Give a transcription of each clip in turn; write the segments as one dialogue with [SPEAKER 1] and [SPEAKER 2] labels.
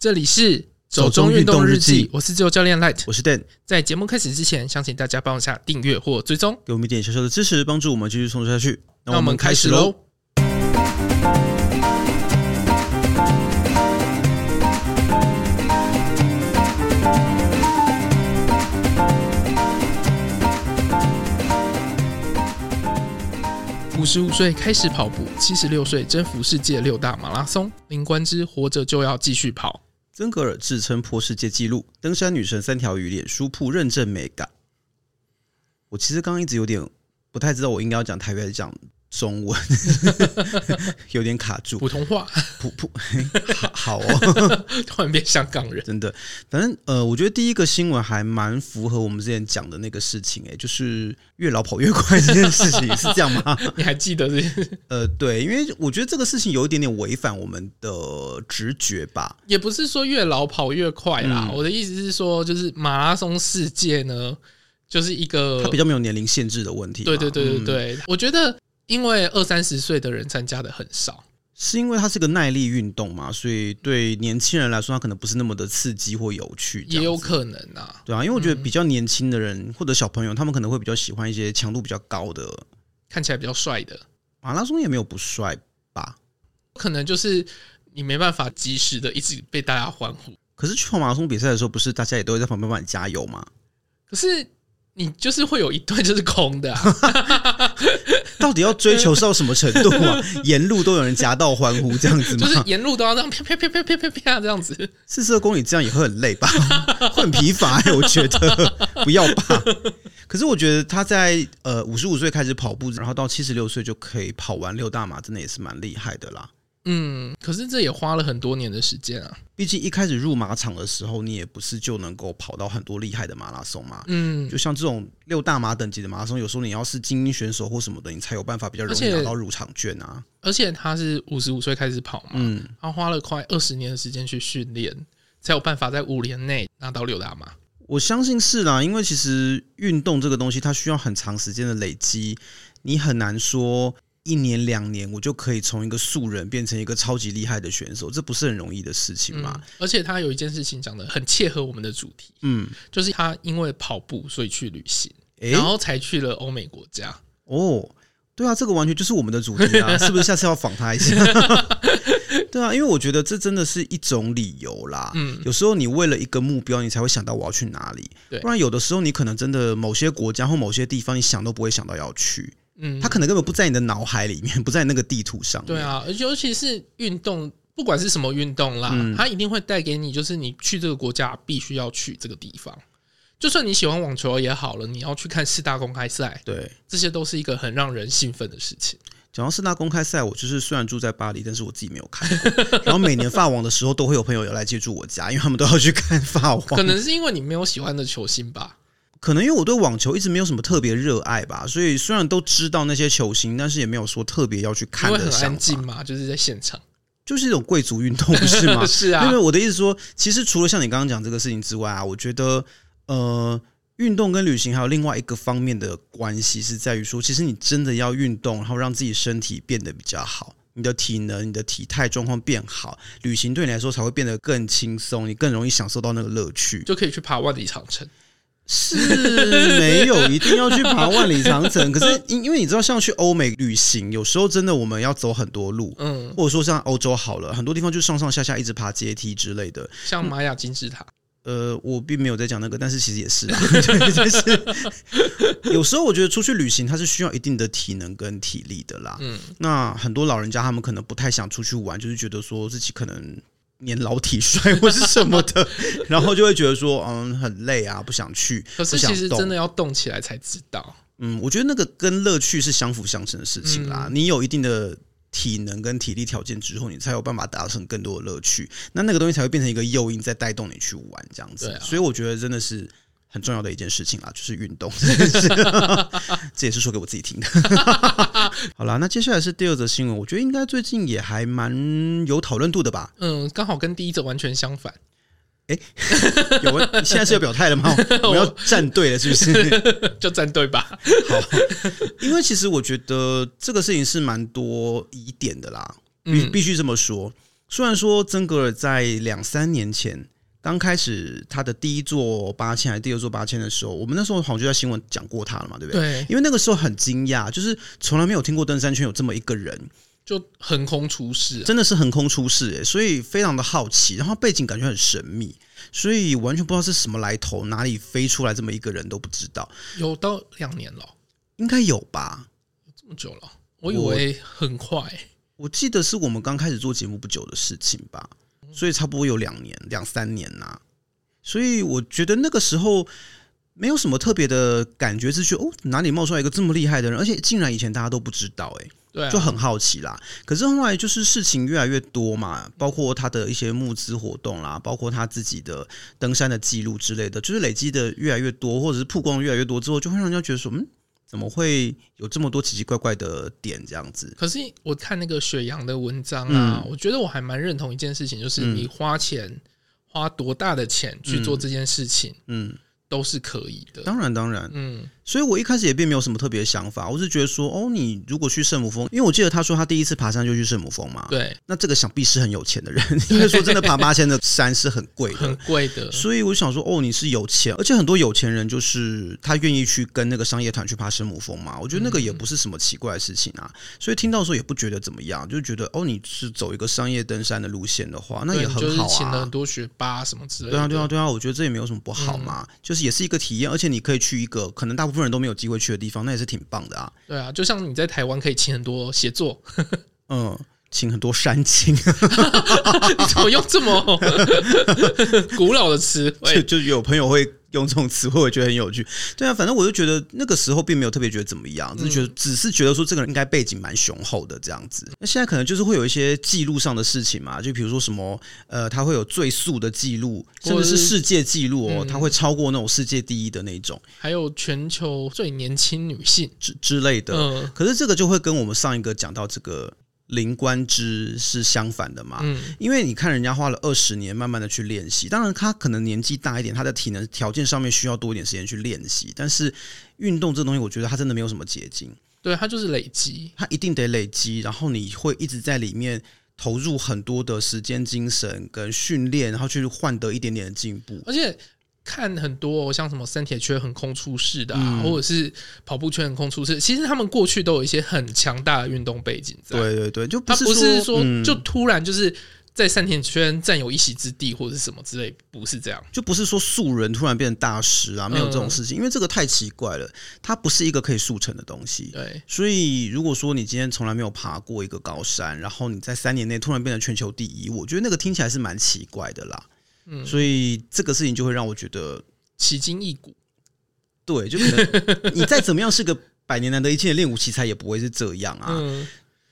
[SPEAKER 1] 这里是走中运动日记，我是自由教练 Light，
[SPEAKER 2] 我是 Dan。
[SPEAKER 1] 在节目开始之前，想请大家帮一下订阅或追踪，
[SPEAKER 2] 给我们一点小小的支持，帮助我们继续创作下去。
[SPEAKER 1] 那我们开始喽。五十五岁开始跑步，七十六岁征服世界六大马拉松，林冠之活着就要继续跑。
[SPEAKER 2] 登格尔自称破世界纪录，登山女神三条鱼脸书铺认证美感。我其实刚刚一直有点不太知道，我应该要讲台语还是讲。中文 有点卡住，
[SPEAKER 1] 普通话，
[SPEAKER 2] 普普 好好哦，
[SPEAKER 1] 突然变香港人，
[SPEAKER 2] 真的。反正呃，我觉得第一个新闻还蛮符合我们之前讲的那个事情，哎，就是越老跑越快这件事情是这样吗？
[SPEAKER 1] 你还记得这件事？
[SPEAKER 2] 呃，对，因为我觉得这个事情有一点点违反我们的直觉吧。
[SPEAKER 1] 也不是说越老跑越快啦，嗯、我的意思是说，就是马拉松世界呢，就是一个
[SPEAKER 2] 它比较没有年龄限制的问题。
[SPEAKER 1] 对对对对对，嗯、我觉得。因为二三十岁的人参加的很少，
[SPEAKER 2] 是因为它是个耐力运动嘛，所以对年轻人来说，它可能不是那么的刺激或有趣。
[SPEAKER 1] 也有可能啊，
[SPEAKER 2] 对啊，因为我觉得比较年轻的人、嗯、或者小朋友，他们可能会比较喜欢一些强度比较高的，
[SPEAKER 1] 看起来比较帅的
[SPEAKER 2] 马拉松，也没有不帅吧？
[SPEAKER 1] 可能就是你没办法及时的一直被大家欢呼。
[SPEAKER 2] 可是去跑马拉松比赛的时候，不是大家也都会在旁边帮你加油吗？
[SPEAKER 1] 可是你就是会有一段就是空的、啊。
[SPEAKER 2] 到底要追求到什么程度啊？沿路都有人夹道欢呼这样子吗？
[SPEAKER 1] 就是沿路都要这样啪啪啪啪啪啪啪这样子。
[SPEAKER 2] 四十二公里这样也会很累吧？会很疲乏、欸，我觉得不要吧。可是我觉得他在呃五十五岁开始跑步，然后到七十六岁就可以跑完六大马，真的也是蛮厉害的啦。
[SPEAKER 1] 嗯，可是这也花了很多年的时间啊。
[SPEAKER 2] 毕竟一开始入马场的时候，你也不是就能够跑到很多厉害的马拉松嘛。嗯，就像这种六大马等级的马拉松，有时候你要是精英选手或什么的，你才有办法比较容易拿到入场券啊。
[SPEAKER 1] 而且他是五十五岁开始跑嘛，嗯，他花了快二十年的时间去训练，才有办法在五年内拿到六大马。
[SPEAKER 2] 我相信是啦，因为其实运动这个东西，它需要很长时间的累积，你很难说。一年两年，我就可以从一个素人变成一个超级厉害的选手，这不是很容易的事情吗？
[SPEAKER 1] 嗯，而且他有一件事情讲的很切合我们的主题，嗯，就是他因为跑步所以去旅行，欸、然后才去了欧美国家。哦，
[SPEAKER 2] 对啊，这个完全就是我们的主题啊！是不是下次要访他一下？对啊，因为我觉得这真的是一种理由啦。嗯，有时候你为了一个目标，你才会想到我要去哪里。对，不然有的时候你可能真的某些国家或某些地方，你想都不会想到要去。嗯，他可能根本不在你的脑海里面，不在那个地图上。
[SPEAKER 1] 对啊，尤其是运动，不管是什么运动啦，嗯，它一定会带给你，就是你去这个国家必须要去这个地方。就算你喜欢网球也好了，你要去看四大公开赛，对，这些都是一个很让人兴奋的事情。
[SPEAKER 2] 讲到四大公开赛，我就是虽然住在巴黎，但是我自己没有看过。然后每年法网的时候，都会有朋友要来借住我家，因为他们都要去看法网。
[SPEAKER 1] 可能是因为你没有喜欢的球星吧。
[SPEAKER 2] 可能因为我对网球一直没有什么特别热爱吧，所以虽然都知道那些球星，但是也没有说特别要去看的想法。
[SPEAKER 1] 很安静嘛，就是在现场，
[SPEAKER 2] 就是一种贵族运动，不是吗？
[SPEAKER 1] 是啊。
[SPEAKER 2] 因为我的意思说，其实除了像你刚刚讲这个事情之外啊，我觉得呃，运动跟旅行还有另外一个方面的关系是在于说，其实你真的要运动，然后让自己身体变得比较好，你的体能、你的体态状况变好，旅行对你来说才会变得更轻松，你更容易享受到那个乐趣，
[SPEAKER 1] 就可以去爬万里长城。
[SPEAKER 2] 是没有一定要去爬万里长城，可是因因为你知道，像去欧美旅行，有时候真的我们要走很多路，嗯，或者说像欧洲好了，很多地方就上上下下一直爬阶梯之类的，
[SPEAKER 1] 像玛雅金字塔。
[SPEAKER 2] 呃，我并没有在讲那个，但是其实也是啊，对，就是有时候我觉得出去旅行，它是需要一定的体能跟体力的啦。嗯，那很多老人家他们可能不太想出去玩，就是觉得说自己可能。年老体衰或是什么的，然后就会觉得说，嗯，很累啊，不想去。
[SPEAKER 1] 可是其实真的要动起来才知道。
[SPEAKER 2] 嗯，我觉得那个跟乐趣是相辅相成的事情啦。嗯、你有一定的体能跟体力条件之后，你才有办法达成更多的乐趣。那那个东西才会变成一个诱因，在带动你去玩这样子。啊、所以我觉得真的是。很重要的一件事情啦，就是运动，这也是说给我自己听的。好啦，那接下来是第二则新闻，我觉得应该最近也还蛮有讨论度的吧？
[SPEAKER 1] 嗯，刚好跟第一则完全相反。
[SPEAKER 2] 哎、欸，有问，现在是要表态了吗？我们要站队了，是不是？
[SPEAKER 1] 就站队吧。
[SPEAKER 2] 好，因为其实我觉得这个事情是蛮多疑点的啦，必必须这么说。虽然说曾格尔在两三年前刚开始他的第一座八千还是第二座八千的时候，我们那时候好像就在新闻讲过他了嘛，对不对？
[SPEAKER 1] 对，
[SPEAKER 2] 因为那个时候很惊讶，就是从来没有听过登山圈有这么一个人，
[SPEAKER 1] 就横空出世，
[SPEAKER 2] 真的是横空出世哎，所以非常的好奇，然后背景感觉很神秘，所以完全不知道是什么来头，哪里飞出来这么一个人都不知道。
[SPEAKER 1] 有到两年了，
[SPEAKER 2] 应该有吧？
[SPEAKER 1] 这么久了，我以为很快。
[SPEAKER 2] 我记得是我们刚开始做节目不久的事情吧，所以差不多有两年、两三年呐、啊。所以我觉得那个时候没有什么特别的感觉，是觉得哦，哪里冒出来一个这么厉害的人，而且竟然以前大家都不知道、欸，哎，
[SPEAKER 1] 对、啊，
[SPEAKER 2] 就很好奇啦。可是后来就是事情越来越多嘛，包括他的一些募资活动啦，包括他自己的登山的记录之类的，就是累积的越来越多，或者是曝光越来越多之后，就会让人家觉得说，嗯。怎么会有这么多奇奇怪怪的点这样子？
[SPEAKER 1] 可是我看那个雪阳的文章啊，嗯、我觉得我还蛮认同一件事情，就是你花钱、嗯、花多大的钱去做这件事情，嗯。嗯。都是可以的，
[SPEAKER 2] 当然当然，嗯，所以我一开始也并没有什么特别的想法，我是觉得说，哦，你如果去圣母峰，因为我记得他说他第一次爬山就去圣母峰嘛，
[SPEAKER 1] 对，
[SPEAKER 2] 那这个想必是很有钱的人，因为说真的，爬八千的山是很贵的，
[SPEAKER 1] 很贵的，
[SPEAKER 2] 所以我想说，哦，你是有钱，而且很多有钱人就是他愿意去跟那个商业团去爬圣母峰嘛，我觉得那个也不是什么奇怪的事情啊，所以听到的时候也不觉得怎么样，就觉得哦，你是走一个商业登山的路线的话，那也很好啊，
[SPEAKER 1] 请了很多学霸什么之类的，
[SPEAKER 2] 对啊，对啊，对啊，我觉得这也没有什么不好嘛，嗯、就是也是一个体验，而且你可以去一个可能大部分人都没有机会去的地方，那也是挺棒的啊。
[SPEAKER 1] 对啊，就像你在台湾可以请很多协作，
[SPEAKER 2] 嗯，请很多山青，
[SPEAKER 1] 你怎么用这么古老的词汇？
[SPEAKER 2] 就就有朋友会。用这种词汇，我觉得很有趣。对啊，反正我就觉得那个时候并没有特别觉得怎么样，只是觉得只是觉得说这个人应该背景蛮雄厚的这样子。那现在可能就是会有一些记录上的事情嘛，就比如说什么呃，他会有最速的记录，甚至是世界纪录哦，他会超过那种世界第一的那种，
[SPEAKER 1] 还有全球最年轻女性
[SPEAKER 2] 之之类的。嗯，可是这个就会跟我们上一个讲到这个。林官之是相反的嘛？嗯，因为你看人家花了二十年，慢慢的去练习。当然，他可能年纪大一点，他的体能条件上面需要多一点时间去练习。但是，运动这东西，我觉得它真的没有什么捷径。
[SPEAKER 1] 对，它就是累积，
[SPEAKER 2] 它一定得累积。然后你会一直在里面投入很多的时间、精神跟训练，然后去换得一点点的进步。
[SPEAKER 1] 而且。看很多像什么三铁圈横空出世的啊，或者是跑步圈横空出世，其实他们过去都有一些很强大的运动背景在。
[SPEAKER 2] 对对对，就
[SPEAKER 1] 他不是说就突然就是在三铁圈占有一席之地或者是什么之类，不是这样，
[SPEAKER 2] 就不是说素人突然变成大师啊，没有这种事情，因为这个太奇怪了，它不是一个可以速成的东西。
[SPEAKER 1] 对，
[SPEAKER 2] 所以如果说你今天从来没有爬过一个高山，然后你在三年内突然变成全球第一，我觉得那个听起来是蛮奇怪的啦。嗯，所以这个事情就会让我觉得
[SPEAKER 1] 奇筋异骨。
[SPEAKER 2] 对，就可能你再怎么样是个百年难得一见的练武奇才，也不会是这样啊。嗯，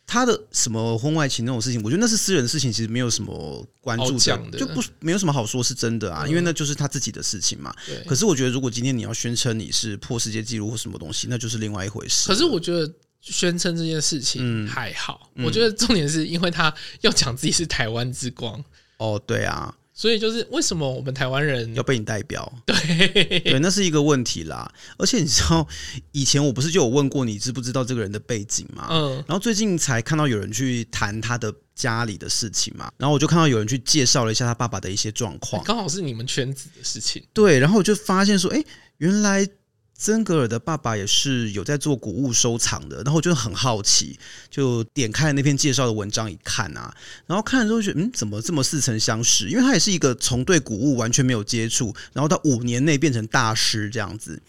[SPEAKER 2] 他的什么婚外情那种事情，我觉得那是私人的事情，其实没有什么关注的，就不没有什么好说是真的啊，因为那就是他自己的事情嘛。对。可是我觉得，如果今天你要宣称你是破世界纪录或什么东西，那就是另外一回事。
[SPEAKER 1] 可是我觉得宣称这件事情还好，我觉得重点是因为他要讲自己是台湾之光。
[SPEAKER 2] 哦，对啊。
[SPEAKER 1] 所以就是为什么我们台湾人
[SPEAKER 2] 要被你代表？
[SPEAKER 1] 对
[SPEAKER 2] 对，那是一个问题啦。而且你知道，以前我不是就有问过你知不知道这个人的背景吗？嗯。然后最近才看到有人去谈他的家里的事情嘛。然后我就看到有人去介绍了一下他爸爸的一些状况，
[SPEAKER 1] 刚好是你们圈子的事情。
[SPEAKER 2] 对，然后我就发现说，哎，原来。曾格尔的爸爸也是有在做古物收藏的，然后我就很好奇，就点开了那篇介绍的文章一看啊，然后看了之后觉得，嗯，怎么这么似曾相识？因为他也是一个从对古物完全没有接触，然后到五年内变成大师这样子，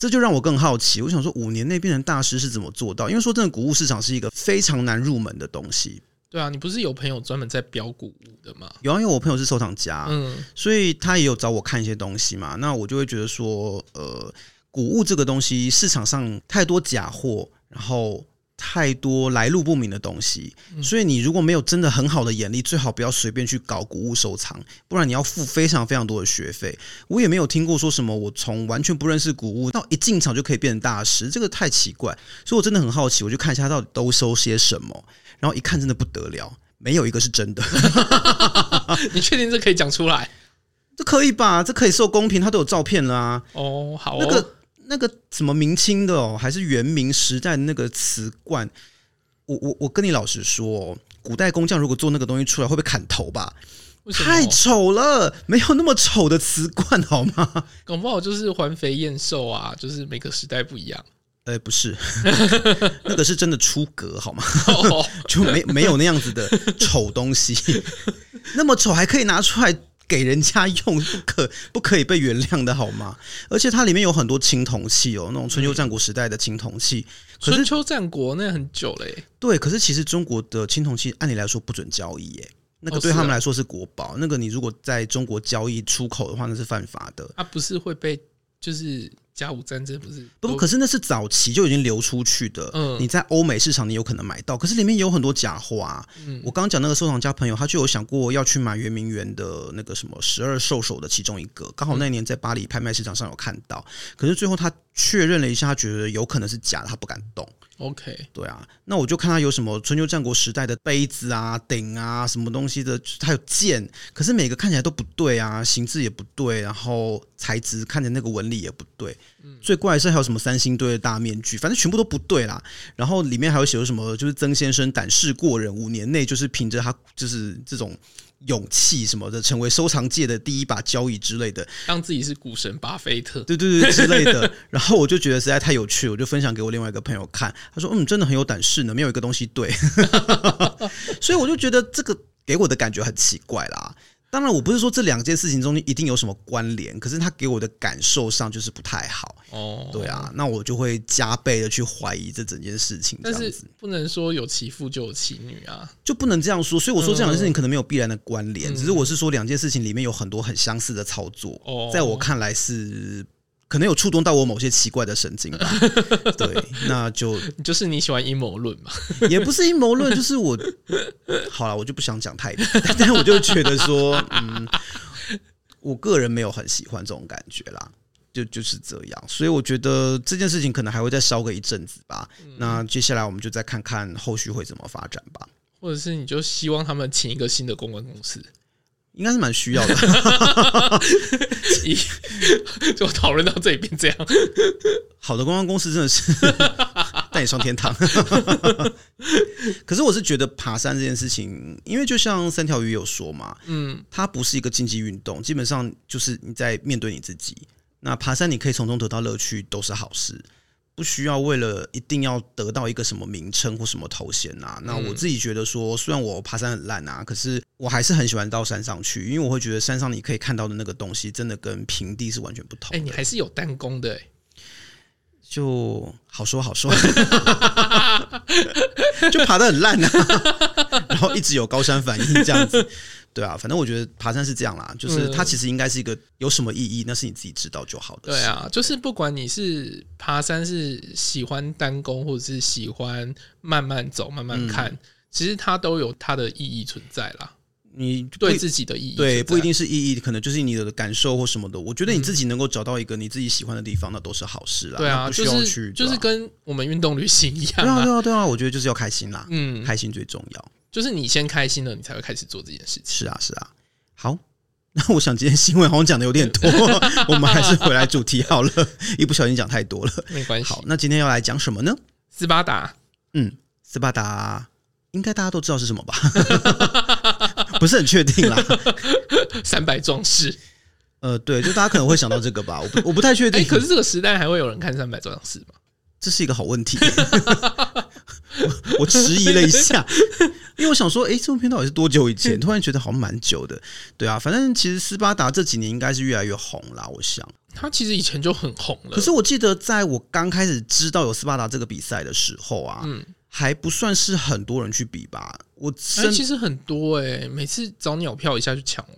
[SPEAKER 2] 这就让我更好奇。我想说，五年内变成大师是怎么做到？因为说真的，古物市场是一个非常难入门的东西。
[SPEAKER 1] 对啊，你不是有朋友专门在标古物的吗？
[SPEAKER 2] 有啊，因为我朋友是收藏家，嗯，所以他也有找我看一些东西嘛。那我就会觉得说，呃。古物这个东西，市场上太多假货，然后太多来路不明的东西，所以你如果没有真的很好的眼力，最好不要随便去搞古物收藏，不然你要付非常非常多的学费。我也没有听过说什么我从完全不认识古物到一进场就可以变成大师，这个太奇怪。所以我真的很好奇，我就看一下他到底都收些什么，然后一看真的不得了，没有一个是真的。
[SPEAKER 1] 你确定这可以讲出来？
[SPEAKER 2] 这可以吧？这可以受公平，他都有照片啦啊。
[SPEAKER 1] 哦，好哦，
[SPEAKER 2] 那个。那个什么明清的哦，还是元明时代的那个瓷罐，我我我跟你老实说，古代工匠如果做那个东西出来，会被砍头吧？太丑了，没有那么丑的瓷罐好吗？
[SPEAKER 1] 搞不好就是环肥燕瘦啊，就是每个时代不一样。
[SPEAKER 2] 呃，不是，那个是真的出格好吗？就没没有那样子的丑东西，那么丑还可以拿出来给人家用，不可不可以被原谅的好吗？而且它里面有很多青铜器哦，那种春秋战国时代的青铜器。可是
[SPEAKER 1] 春秋战国那很久嘞、欸。
[SPEAKER 2] 对，可是其实中国的青铜器按理来说不准交易耶。那个对他们来说是国宝，哦啊、那个你如果在中国交易出口的话，那是犯法的。
[SPEAKER 1] 它不是会被就是甲午战争不是？
[SPEAKER 2] 不，可是那是早期就已经流出去的。嗯，你在欧美市场你有可能买到，可是里面有很多假货。嗯，我刚刚讲那个收藏家朋友，他就有想过要去买圆明园的那个什么十二兽首的其中一个，刚好那年在巴黎拍卖市场上有看到，可是最后他确认了一下，他觉得有可能是假的，他不敢动。
[SPEAKER 1] OK，
[SPEAKER 2] 对啊，那我就看他有什么春秋战国时代的杯子啊、鼎啊，什么东西的，还有剑，可是每个看起来都不对啊，形制也不对，然后材质看着那个纹理也不对。嗯，最怪的是还有什么三星堆的大面具，反正全部都不对啦。然后里面还有写什么，就是曾先生胆识过人，五年内就是凭着他就是这种。勇气什么的，成为收藏界的第一把交椅之类的，
[SPEAKER 1] 当自己是股神巴菲特，
[SPEAKER 2] 对对对之类的。然后我就觉得实在太有趣，我就分享给我另外一个朋友看，他说：“嗯，真的很有胆识呢，没有一个东西对。”所以我就觉得这个给我的感觉很奇怪啦。当然，我不是说这两件事情中间一定有什么关联，可是他给我的感受上就是不太好。哦，对啊，那我就会加倍的去怀疑这整件事情。
[SPEAKER 1] 但是不能说有其父就有其女啊，
[SPEAKER 2] 就不能这样说。所以我说这两件事情可能没有必然的关联，嗯、只是我是说两件事情里面有很多很相似的操作，哦、在我看来是。可能有触动到我某些奇怪的神经吧，对，那就
[SPEAKER 1] 就是你喜欢阴谋论嘛？
[SPEAKER 2] 也不是阴谋论，就是我好了，我就不想讲太多，但我就觉得说，嗯，我个人没有很喜欢这种感觉啦，就就是这样，所以我觉得这件事情可能还会再烧个一阵子吧。那接下来我们就再看看后续会怎么发展吧，
[SPEAKER 1] 或者是你就希望他们请一个新的公关公司。
[SPEAKER 2] 应该是蛮需要的，
[SPEAKER 1] 就讨论到这里变这样。
[SPEAKER 2] 好的公关公司真的是 带你上天堂。可是我是觉得爬山这件事情，因为就像三条鱼有说嘛，嗯，它不是一个竞技运动，基本上就是你在面对你自己。那爬山你可以从中得到乐趣，都是好事。不需要为了一定要得到一个什么名称或什么头衔呐。那我自己觉得说，虽然我爬山很烂啊，可是我还是很喜欢到山上去，因为我会觉得山上你可以看到的那个东西，真的跟平地是完全不同。
[SPEAKER 1] 哎，你还是有弹弓的，
[SPEAKER 2] 就好说好说，就爬得很烂啊，然后一直有高山反应这样子。对啊，反正我觉得爬山是这样啦，就是它其实应该是一个有什么意义，那是你自己知道就好的。
[SPEAKER 1] 对啊，就是不管你是爬山是喜欢单攻，或者是喜欢慢慢走、慢慢看，嗯、其实它都有它的意义存在啦。你对自己的意义，
[SPEAKER 2] 对，不一定是意义，可能就是你的感受或什么的。我觉得你自己能够找到一个你自己喜欢的地方，那都是好事啦。
[SPEAKER 1] 对啊，
[SPEAKER 2] 不需要去，
[SPEAKER 1] 就是跟我们运动旅行一样。
[SPEAKER 2] 对啊，对啊，对啊，我觉得就是要开心啦。嗯，开心最重要。
[SPEAKER 1] 就是你先开心了，你才会开始做这件事情。
[SPEAKER 2] 是啊，是啊。好，那我想今天新闻好像讲的有点多，我们还是回来主题好了。一不小心讲太多了，
[SPEAKER 1] 没关系。
[SPEAKER 2] 好，那今天要来讲什么呢？
[SPEAKER 1] 斯巴达。
[SPEAKER 2] 嗯，斯巴达应该大家都知道是什么吧？不是很确定啦。
[SPEAKER 1] 三百壮士。
[SPEAKER 2] 呃，对，就大家可能会想到这个吧。我不，我不太确定。
[SPEAKER 1] 可是这个时代还会有人看三百壮士吗？
[SPEAKER 2] 这是一个好问题。我迟疑了一下，因为我想说，哎，这部片到底是多久以前？突然觉得好像蛮久的。对啊，反正其实斯巴达这几年应该是越来越红啦。我想，
[SPEAKER 1] 他其实以前就很红了。
[SPEAKER 2] 可是我记得，在我刚开始知道有斯巴达这个比赛的时候啊，嗯，还不算是很多人去比吧。我
[SPEAKER 1] 哎，其实很多哎，每次找鸟票一下就抢完。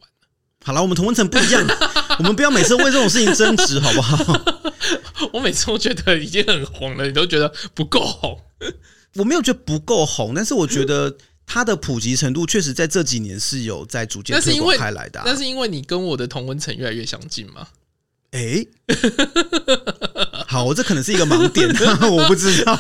[SPEAKER 2] 好了，我们同温层不一样，我们不要每次为这种事情争执，好不好？
[SPEAKER 1] 我每次都觉得已经很红了，你都觉得不够红。
[SPEAKER 2] 我没有觉得不够红，但是我觉得它的普及程度确实在这几年是有在逐渐推广开来的、啊。
[SPEAKER 1] 那是因为你跟我的同温层越来越相近吗？
[SPEAKER 2] 哎、欸，好，这可能是一个盲点，我不知道。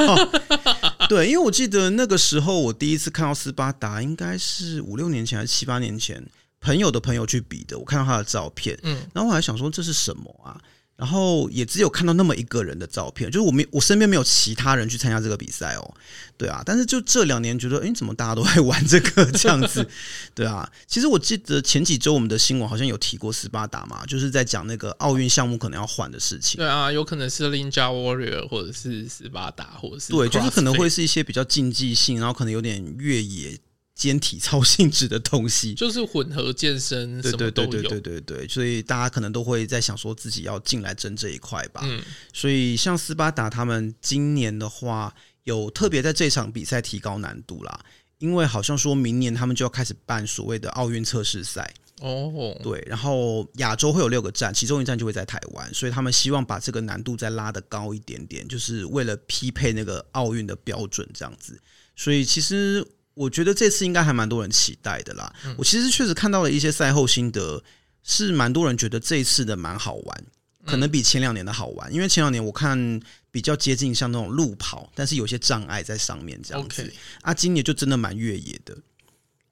[SPEAKER 2] 对，因为我记得那个时候我第一次看到斯巴达，应该是五六年前还是七八年前，朋友的朋友去比的。我看到他的照片，嗯，然后我还想说这是什么啊？然后也只有看到那么一个人的照片，就是我没我身边没有其他人去参加这个比赛哦，对啊，但是就这两年觉得，哎，怎么大家都在玩这个这样子，对啊，其实我记得前几周我们的新闻好像有提过斯巴达嘛，就是在讲那个奥运项目可能要换的事情，
[SPEAKER 1] 对啊，有可能是 Ninja Warrior 或者是斯巴达，或者是
[SPEAKER 2] 对，就是可能会是一些比较竞技性，然后可能有点越野。兼体操性质的东西，
[SPEAKER 1] 就是混合健身，
[SPEAKER 2] 对对对对对对对，所以大家可能都会在想说自己要进来争这一块吧。嗯，所以像斯巴达他们今年的话，有特别在这场比赛提高难度啦，因为好像说明年他们就要开始办所谓的奥运测试赛哦，对，然后亚洲会有六个站，其中一站就会在台湾，所以他们希望把这个难度再拉得高一点点，就是为了匹配那个奥运的标准这样子。所以其实。我觉得这次应该还蛮多人期待的啦。嗯、我其实确实看到了一些赛后心得，是蛮多人觉得这一次的蛮好玩，可能比前两年的好玩。嗯、因为前两年我看比较接近像那种路跑，但是有些障碍在上面这样子。啊，今年就真的蛮越野的，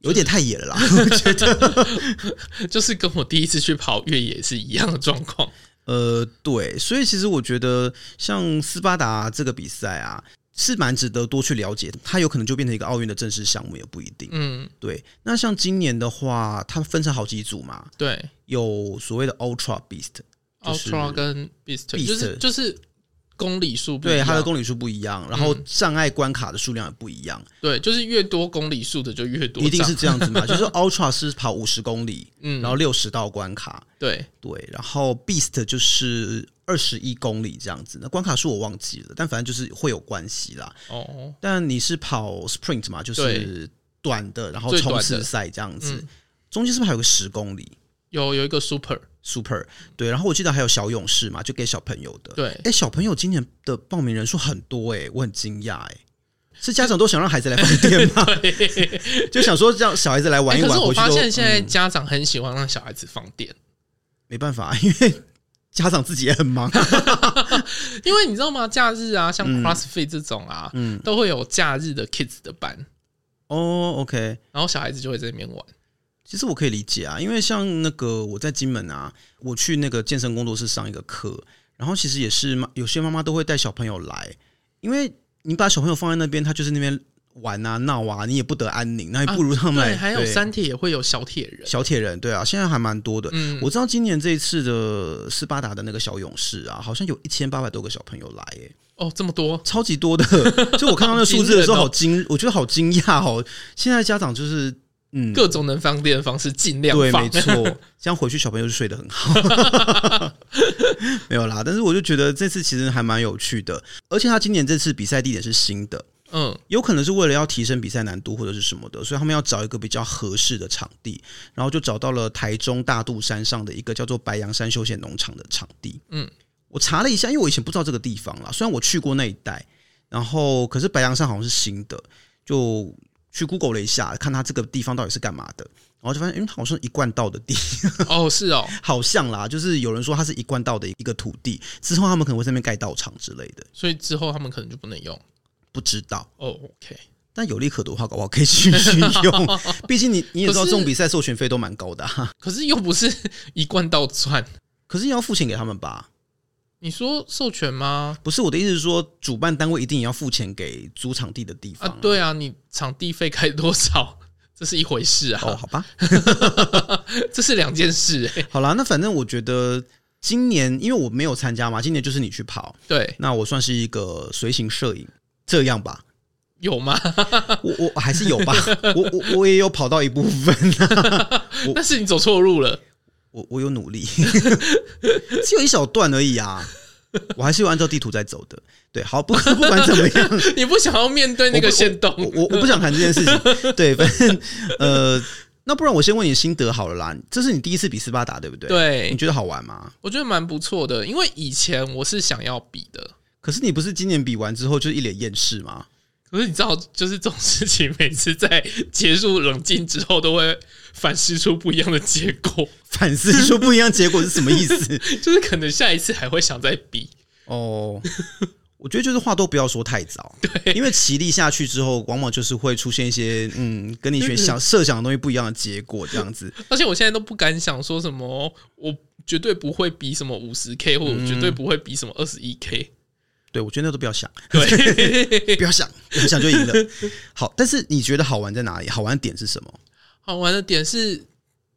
[SPEAKER 2] 有点太野了啦。我觉得
[SPEAKER 1] 就是跟我第一次去跑越野是一样的状况。
[SPEAKER 2] 呃，对，所以其实我觉得像斯巴达这个比赛啊。是蛮值得多去了解，它有可能就变成一个奥运的正式项目，也不一定。嗯，对。那像今年的话，它分成好几组嘛。
[SPEAKER 1] 对，
[SPEAKER 2] 有所谓的 Ultra Beast，Ultra
[SPEAKER 1] 跟 Beast，就是就是公里数不一样，
[SPEAKER 2] 对，它的公里数不一样，然后障碍关卡的数量也不一样。
[SPEAKER 1] 对，就是越多公里数的就越多，
[SPEAKER 2] 一定是这样子嘛？就是 Ultra 是跑五十公里，嗯，然后六十道关卡。
[SPEAKER 1] 对
[SPEAKER 2] 对，然后 Beast 就是。二十一公里这样子，那关卡数我忘记了，但反正就是会有关系啦。哦，但你是跑 sprint 嘛，就是短的，然后冲刺赛这样子，中间是不是还有个十公里？
[SPEAKER 1] 有有一个 super
[SPEAKER 2] super，对，然后我记得还有小勇士嘛，就给小朋友的。
[SPEAKER 1] 对，
[SPEAKER 2] 哎，小朋友今年的报名人数很多哎，我很惊讶哎，是家长都想让孩子来放电吗？就想说让小孩子来玩一玩。可是
[SPEAKER 1] 我发现现在家长很喜欢让小孩子放电，
[SPEAKER 2] 没办法，因为。家长自己也很忙，
[SPEAKER 1] 因为你知道吗？假日啊，像 CrossFit 这种啊，嗯，都会有假日的 Kids 的班。
[SPEAKER 2] 哦，OK，
[SPEAKER 1] 然后小孩子就会在那边玩。
[SPEAKER 2] 其实我可以理解啊，因为像那个我在金门啊，我去那个健身工作室上一个课，然后其实也是妈，有些妈妈都会带小朋友来，因为你把小朋友放在那边，他就是那边。玩啊闹啊，你也不得安宁，那还不如他们来。
[SPEAKER 1] 对，还有三铁也会有小铁人，
[SPEAKER 2] 小铁人对啊，现在还蛮多的。嗯，我知道今年这一次的斯巴达的那个小勇士啊，好像有一千八百多个小朋友来，哎，
[SPEAKER 1] 哦，这么多，
[SPEAKER 2] 超级多的。就我看到那个数字的时候，好惊，我觉得好惊讶哦。现在家长就是嗯，
[SPEAKER 1] 各种能方便的方式尽量，
[SPEAKER 2] 对，没错，这样回去小朋友就睡得很好。没有啦，但是我就觉得这次其实还蛮有趣的，而且他今年这次比赛地点是新的。嗯，有可能是为了要提升比赛难度或者是什么的，所以他们要找一个比较合适的场地，然后就找到了台中大肚山上的一个叫做白羊山休闲农场的场地。嗯，我查了一下，因为我以前不知道这个地方啦，虽然我去过那一带，然后可是白羊山好像是新的，就去 Google 了一下，看它这个地方到底是干嘛的，然后就发现，嗯，好像一贯道的地。
[SPEAKER 1] 哦，是哦，
[SPEAKER 2] 好像啦，就是有人说它是一贯道的一个土地，之后他们可能会在那边盖道场之类的，
[SPEAKER 1] 所以之后他们可能就不能用。
[SPEAKER 2] 不知道
[SPEAKER 1] 哦，OK，
[SPEAKER 2] 但有利可图的话，搞不好可以继续 用。毕竟你你也知道，这种比赛授权费都蛮高的，啊。
[SPEAKER 1] 可是又不是 一贯到赚，
[SPEAKER 2] 可是你要付钱给他们吧？
[SPEAKER 1] 你说授权吗？
[SPEAKER 2] 不是，我的意思是说，主办单位一定也要付钱给租场地的地方啊。
[SPEAKER 1] 啊对啊，你场地费开多少，这是一回事啊。
[SPEAKER 2] 哦，好吧，
[SPEAKER 1] 这是两件事，欸。
[SPEAKER 2] 好啦，那反正我觉得今年因为我没有参加嘛，今年就是你去跑，
[SPEAKER 1] 对，
[SPEAKER 2] 那我算是一个随行摄影。这样吧，
[SPEAKER 1] 有吗？
[SPEAKER 2] 我我还是有吧，我我我也有跑到一部分，
[SPEAKER 1] 但是你走错路了。
[SPEAKER 2] 我我有努力，只有一小段而已啊，我还是有按照地图在走的。对，好，不不管怎么样，
[SPEAKER 1] 你不想要面对那个线动，
[SPEAKER 2] 我我，我不想谈这件事情。对，反正呃，那不然我先问你心得好了啦。这是你第一次比斯巴达，对不对？
[SPEAKER 1] 对，
[SPEAKER 2] 你觉得好玩吗？
[SPEAKER 1] 我觉得蛮不错的，因为以前我是想要比的。
[SPEAKER 2] 可是你不是今年比完之后就一脸厌世吗？
[SPEAKER 1] 可是你知道，就是这种事情，每次在结束冷静之后，都会反思出不一样的结果。
[SPEAKER 2] 反思出不一样结果是什么意思？
[SPEAKER 1] 就是可能下一次还会想再比
[SPEAKER 2] 哦。我觉得就是话都不要说太早，对，因为骑力下去之后，往往就是会出现一些嗯，跟你选想设想的东西不一样的结果，这样子。
[SPEAKER 1] 而且我现在都不敢想说什么，我绝对不会比什么五十 K，或者绝对不会比什么二十一 K。
[SPEAKER 2] 对，我觉得那都不要想，
[SPEAKER 1] 对，
[SPEAKER 2] 不要想，不要想就赢了。好，但是你觉得好玩在哪里？好玩的点是什么？
[SPEAKER 1] 好玩的点是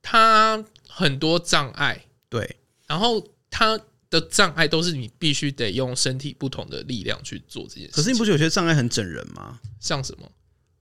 [SPEAKER 1] 它很多障碍，
[SPEAKER 2] 对，
[SPEAKER 1] 然后它的障碍都是你必须得用身体不同的力量去做这件事。
[SPEAKER 2] 可是你不觉得有些障碍很整人吗？
[SPEAKER 1] 像什么？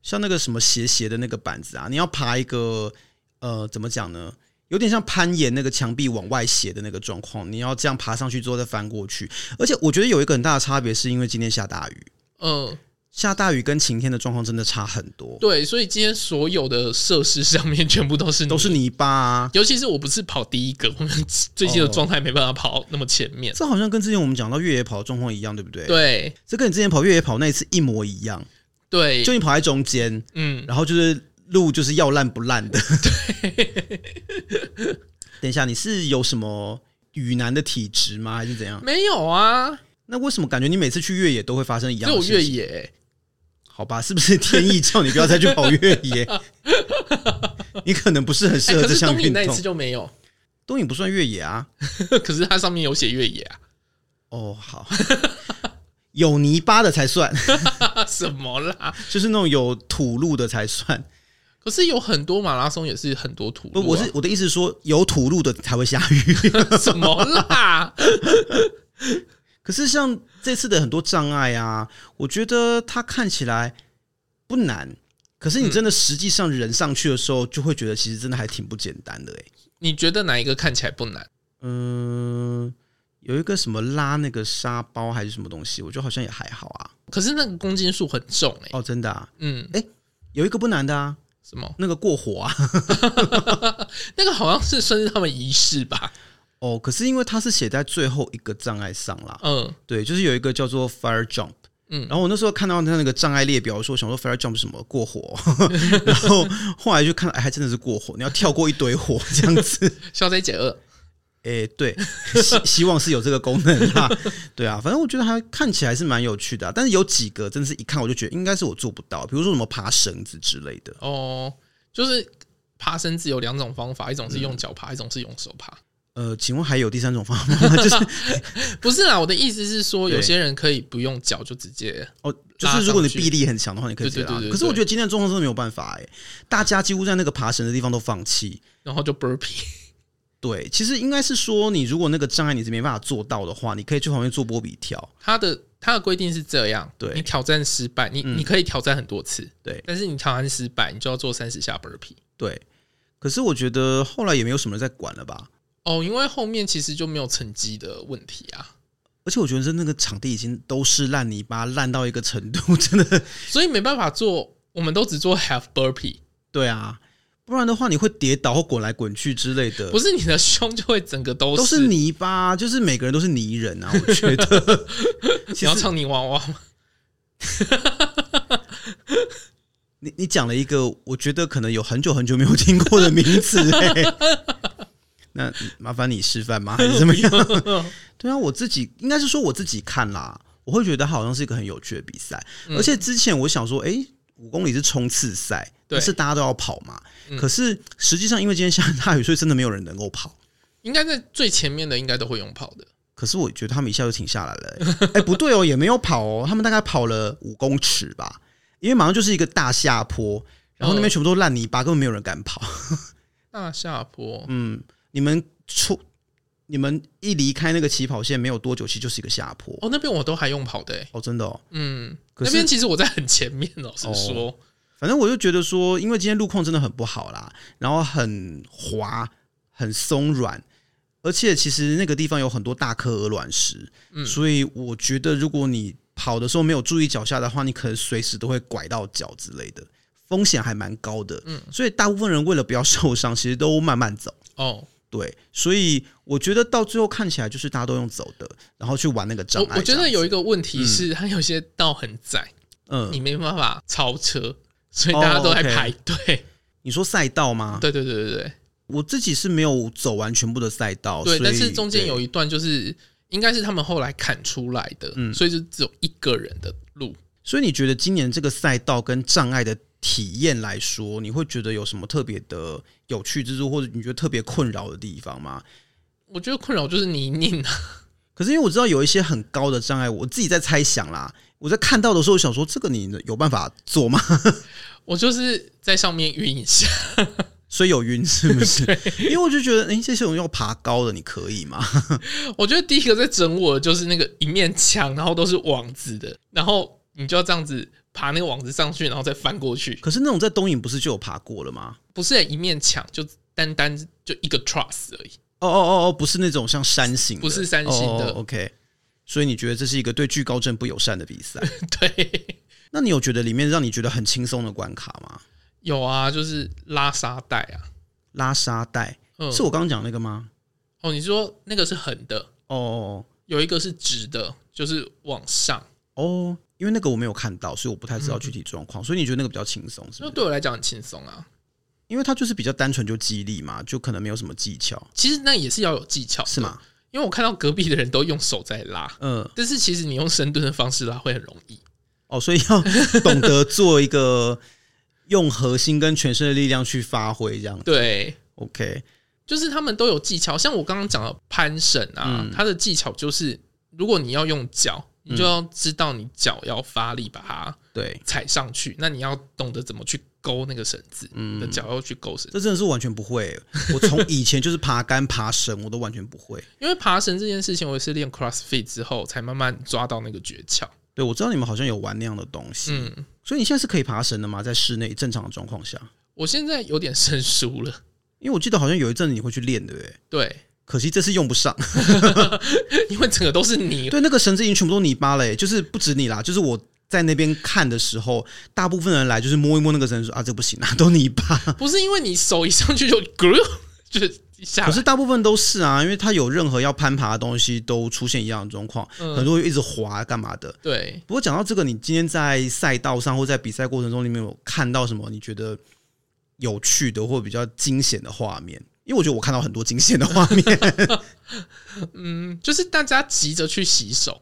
[SPEAKER 2] 像那个什么斜斜的那个板子啊，你要爬一个呃，怎么讲呢？有点像攀岩那个墙壁往外斜的那个状况，你要这样爬上去之后再翻过去。而且我觉得有一个很大的差别，是因为今天下大雨。嗯，下大雨跟晴天的状况真的差很多。
[SPEAKER 1] 对，所以今天所有的设施上面全部都是
[SPEAKER 2] 都是泥巴啊。
[SPEAKER 1] 尤其是我不是跑第一个，我们最近的状态没办法跑那么前面。
[SPEAKER 2] 这好像跟之前我们讲到越野跑的状况一样，对不对？
[SPEAKER 1] 对，
[SPEAKER 2] 这跟你之前跑越野跑那一次一模一样。
[SPEAKER 1] 对，
[SPEAKER 2] 就你跑在中间，嗯，然后就是路就是要烂不烂的。对。等一下，你是有什么雨男的体质吗？还是怎样？
[SPEAKER 1] 没有啊。
[SPEAKER 2] 那为什么感觉你每次去越野都会发生一样的事情？
[SPEAKER 1] 就越野，
[SPEAKER 2] 好吧？是不是天意叫你不要再去跑越野？你可能不是很适合这项运
[SPEAKER 1] 动。那一次就没有，
[SPEAKER 2] 东影不算越野啊。
[SPEAKER 1] 可是它上面有写越野啊。
[SPEAKER 2] 哦，好，有泥巴的才算。
[SPEAKER 1] 什么啦？
[SPEAKER 2] 就是那种有土路的才算。
[SPEAKER 1] 可是有很多马拉松也是很多土路，啊，
[SPEAKER 2] 我是我的意思是说，有土路的才会下雨。
[SPEAKER 1] 什么啦？
[SPEAKER 2] 可是像这次的很多障碍啊，我觉得它看起来不难，可是你真的实际上人上去的时候，就会觉得其实真的还挺不简单的哎。
[SPEAKER 1] 你觉得哪一个看起来不难？
[SPEAKER 2] 嗯，有一个什么拉那个沙包还是什么东西，我觉得好像也还好啊。
[SPEAKER 1] 可是那个公斤数很重哎。
[SPEAKER 2] 哦，真的啊？嗯，哎，有一个不难的啊。
[SPEAKER 1] 什么？
[SPEAKER 2] 那个过火啊？
[SPEAKER 1] 那个好像是算是他们仪式吧？
[SPEAKER 2] 哦，可是因为它是写在最后一个障碍上啦。嗯，对，就是有一个叫做 fire jump。嗯，然后我那时候看到他那个障碍列表，说想说 fire jump 是什么过火，然后后来就看到，哎，还真的是过火，你要跳过一堆火这样子，
[SPEAKER 1] 消灾解厄。
[SPEAKER 2] 哎，对，希 希望是有这个功能啦。对啊，反正我觉得还看起来是蛮有趣的啊，但是有几个真的是一看我就觉得应该是我做不到，比如说什么爬绳子之类的。
[SPEAKER 1] 哦，就是爬绳子有两种方法，一种是用脚爬，嗯，一种是用手爬。
[SPEAKER 2] 呃，请问还有第三种方法吗？就是
[SPEAKER 1] 不是啦，我的意思是说，有些人可以不用脚就直接
[SPEAKER 2] 哦，就是如果你臂力很强的话，你可以这样。可是我觉得今天的状况真的没有办法哎，大家几乎在那个爬绳的地方都放弃，
[SPEAKER 1] 然后就 burpee。
[SPEAKER 2] 对，其实应该是说，你如果那个障碍你是没办法做到的话，你可以去旁边做波比跳。
[SPEAKER 1] 它的它的规定是这样，对，你挑战失败，你、嗯、你可以挑战很多次，
[SPEAKER 2] 对，
[SPEAKER 1] 但是你挑战失败，你就要做三十下 burpee。
[SPEAKER 2] 对，可是我觉得后来也没有什么人在管了吧？
[SPEAKER 1] 哦，因为后面其实就没有成绩的问题啊。
[SPEAKER 2] 而且我觉得那个场地已经都是烂泥巴，烂到一个程度，真的，
[SPEAKER 1] 所以没办法做，我们都只做 half burpee。
[SPEAKER 2] 对啊。不然的话，你会跌倒或滚来滚去之类的。
[SPEAKER 1] 不是你的胸就会整个都是
[SPEAKER 2] 都是泥巴，就是每个人都是泥人啊！我觉得
[SPEAKER 1] 你要唱泥娃娃吗？
[SPEAKER 2] 你你讲了一个，我觉得可能有很久很久没有听过的名词欸。那麻烦你示范吗？还是怎么样？对啊，我自己应该是说我自己看啦，我会觉得好像是一个很有趣的比赛。而且之前我想说，哎。五公里是冲刺赛，但是大家都要跑嘛。嗯、可是实际上，因为今天下大雨，所以真的没有人能够跑。
[SPEAKER 1] 应该在最前面的，应该都会用跑的。
[SPEAKER 2] 可是我觉得他们一下就停下来了、欸。哎、欸，不对哦，也没有跑哦，他们大概跑了五公尺吧。因为马上就是一个大下坡，然后那边全部都烂泥巴，根本没有人敢跑。
[SPEAKER 1] 大下坡，
[SPEAKER 2] 嗯，你们出。你们一离开那个起跑线没有多久，其实就是一个下坡。
[SPEAKER 1] 哦，那边我都还用跑的、欸、
[SPEAKER 2] 哦，真的哦。
[SPEAKER 1] 嗯，那边其实我在很前面，老实说、哦。
[SPEAKER 2] 反正我就觉得说，因为今天路况真的很不好啦，然后很滑、很松软，而且其实那个地方有很多大颗鹅卵石，嗯，所以我觉得如果你跑的时候没有注意脚下的话，你可能随时都会拐到脚之类的，风险还蛮高的。嗯，所以大部分人为了不要受伤，其实都慢慢走。哦。对，所以我觉得到最后看起来就是大家都用走的，然后去玩那个障碍。
[SPEAKER 1] 我觉得有一个问题是，它有些道很窄，嗯，你没办法超车，所以大家都在排队。
[SPEAKER 2] 你说赛道吗？
[SPEAKER 1] 对对对对对，
[SPEAKER 2] 我自己是没有走完全部的赛道，
[SPEAKER 1] 对，但是中间有一段就是应该是他们后来砍出来的，嗯，所以就只有一个人的路。
[SPEAKER 2] 所以你觉得今年这个赛道跟障碍的体验来说，你会觉得有什么特别的有趣之处，或者你觉得特别困扰的地方吗？
[SPEAKER 1] 我觉得困扰就是泥泞啊。
[SPEAKER 2] 可是因为我知道有一些很高的障碍，我自己在猜想啦。我在看到的时候，我想说这个你有办法做吗？
[SPEAKER 1] 我就是在上面晕一下，
[SPEAKER 2] 所以有晕是不是？因为我就觉得，哎、欸，这些人要爬高的，你可以吗？
[SPEAKER 1] 我觉得第一个在整我的就是那个一面墙，然后都是网子的，然后你就要这样子爬那个网子上去，然后再翻过去。
[SPEAKER 2] 可是那种在东影不是就有爬过了吗？
[SPEAKER 1] 不是、欸、一面墙，就单单就一个 truss 而已。
[SPEAKER 2] 哦哦哦哦，不是那种像山形，
[SPEAKER 1] 不是山形的。
[SPEAKER 2] 哦、OK，所以你觉得这是一个对惧高症不友善的比赛？
[SPEAKER 1] 对。
[SPEAKER 2] 那你有觉得里面让你觉得很轻松的关卡吗？
[SPEAKER 1] 有啊，就是拉沙袋啊，
[SPEAKER 2] 拉沙袋，嗯，是我刚刚讲那个吗？
[SPEAKER 1] 哦，你说那个是横的
[SPEAKER 2] 哦，
[SPEAKER 1] 有一个是直的，就是往上
[SPEAKER 2] 哦。因为那个我没有看到，所以我不太知道具体状况。嗯、所以你觉得那个比较轻松？是不是？
[SPEAKER 1] 对我来讲很轻松啊。
[SPEAKER 2] 因为他就是比较单纯，就肌力嘛，就可能没有什么技巧。
[SPEAKER 1] 其实那也是要有技巧，是吗？因为我看到隔壁的人都用手在拉，嗯，但是其实你用深蹲的方式拉会很容易
[SPEAKER 2] 哦，所以要懂得做一个用核心跟全身的力量去发挥这样子。
[SPEAKER 1] 对
[SPEAKER 2] ，OK，
[SPEAKER 1] 就是他们都有技巧，像我刚刚讲的攀绳啊，它、嗯、的技巧就是如果你要用脚，你就要知道你脚要发力把它对踩上去，嗯、那你要懂得怎么去。勾那个绳子，嗯，的脚要去勾绳，
[SPEAKER 2] 这真的是完全不会。我从以前就是爬杆、爬绳，我都完全不会。
[SPEAKER 1] 因为爬绳这件事情，我也是练 CrossFit 之后才慢慢抓到那个诀窍。
[SPEAKER 2] 对，我知道你们好像有玩那样的东西，嗯，所以你现在是可以爬绳的吗？在室内正常的状况下，
[SPEAKER 1] 我现在有点生疏了，
[SPEAKER 2] 因为我记得好像有一阵子你会去练，对不对？
[SPEAKER 1] 对，
[SPEAKER 2] 可惜这次用不上，
[SPEAKER 1] 因为整个都是泥。
[SPEAKER 2] 对，那个绳子已经全部都泥巴了，就是不止你啦，就是我。在那边看的时候，大部分人来就是摸一摸那个绳，说啊，这不行啊，都泥巴。
[SPEAKER 1] 不是因为你手一上去就咯，就 是一下。
[SPEAKER 2] 可是大部分都是啊，因为它有任何要攀爬的东西都出现一样的状况，嗯、很多人一直滑干嘛的。
[SPEAKER 1] 对。
[SPEAKER 2] 不过讲到这个，你今天在赛道上或在比赛过程中，你有没有看到什么你觉得有趣的或比较惊险的画面？因为我觉得我看到很多惊险的画面。
[SPEAKER 1] 嗯，就是大家急着去洗手。